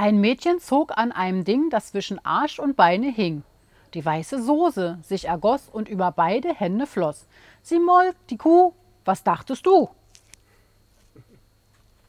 Ein Mädchen zog an einem Ding, das zwischen Arsch und Beine hing. Die weiße Soße sich ergoss und über beide Hände floss. Sie molk die Kuh, was dachtest du?